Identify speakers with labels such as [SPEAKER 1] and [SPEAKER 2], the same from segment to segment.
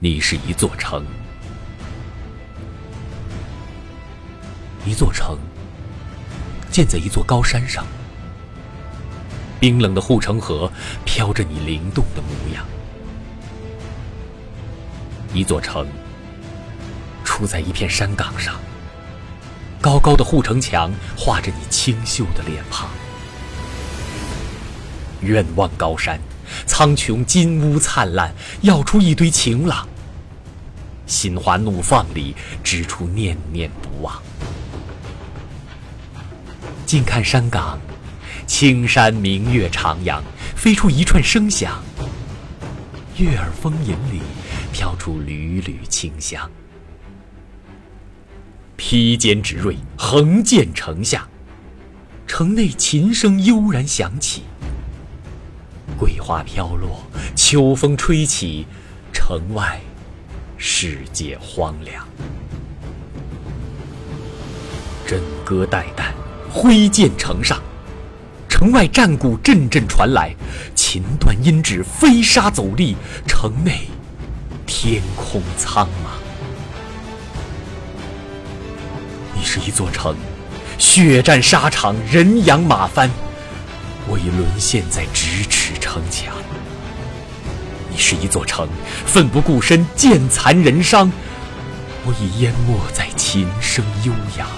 [SPEAKER 1] 你是一座城，一座城建在一座高山上，冰冷的护城河飘着你灵动的模样。一座城处在一片山岗上，高高的护城墙画着你清秀的脸庞。远望高山，苍穹金乌灿烂，耀出一堆晴朗。心花怒放里，织出念念不忘。近看山岗，青山明月徜徉，飞出一串声响。悦耳风吟里，飘出缕缕清香。披坚执锐，横剑城下，城内琴声悠然响起。桂花飘落，秋风吹起，城外世界荒凉。枕戈待旦，挥剑城上，城外战鼓阵阵传来，琴断音止，飞沙走砾，城内天空苍茫。你是一座城，血战沙场，人仰马翻。我已沦陷在咫尺城墙。是一座城，奋不顾身，剑残人伤。我已淹没在琴声悠扬。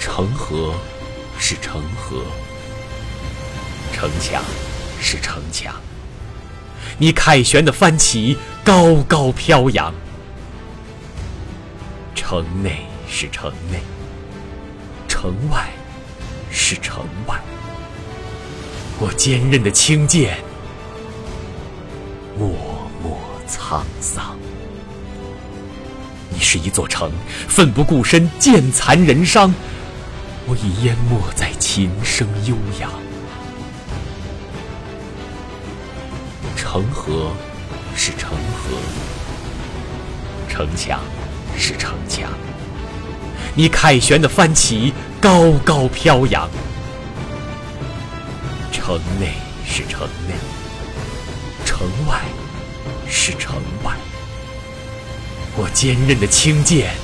[SPEAKER 1] 城河是城河，城墙是城墙。你凯旋的帆旗高高飘扬。城内是城内，城外。是城外，我坚韧的轻剑，默默沧桑。你是一座城，奋不顾身，剑残人伤。我已淹没在琴声悠扬。城河是城河，城墙是城墙。你凯旋的帆旗高高飘扬，城内是城内，城外是城外。我坚韧的青剑，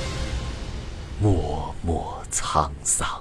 [SPEAKER 1] 默默沧桑。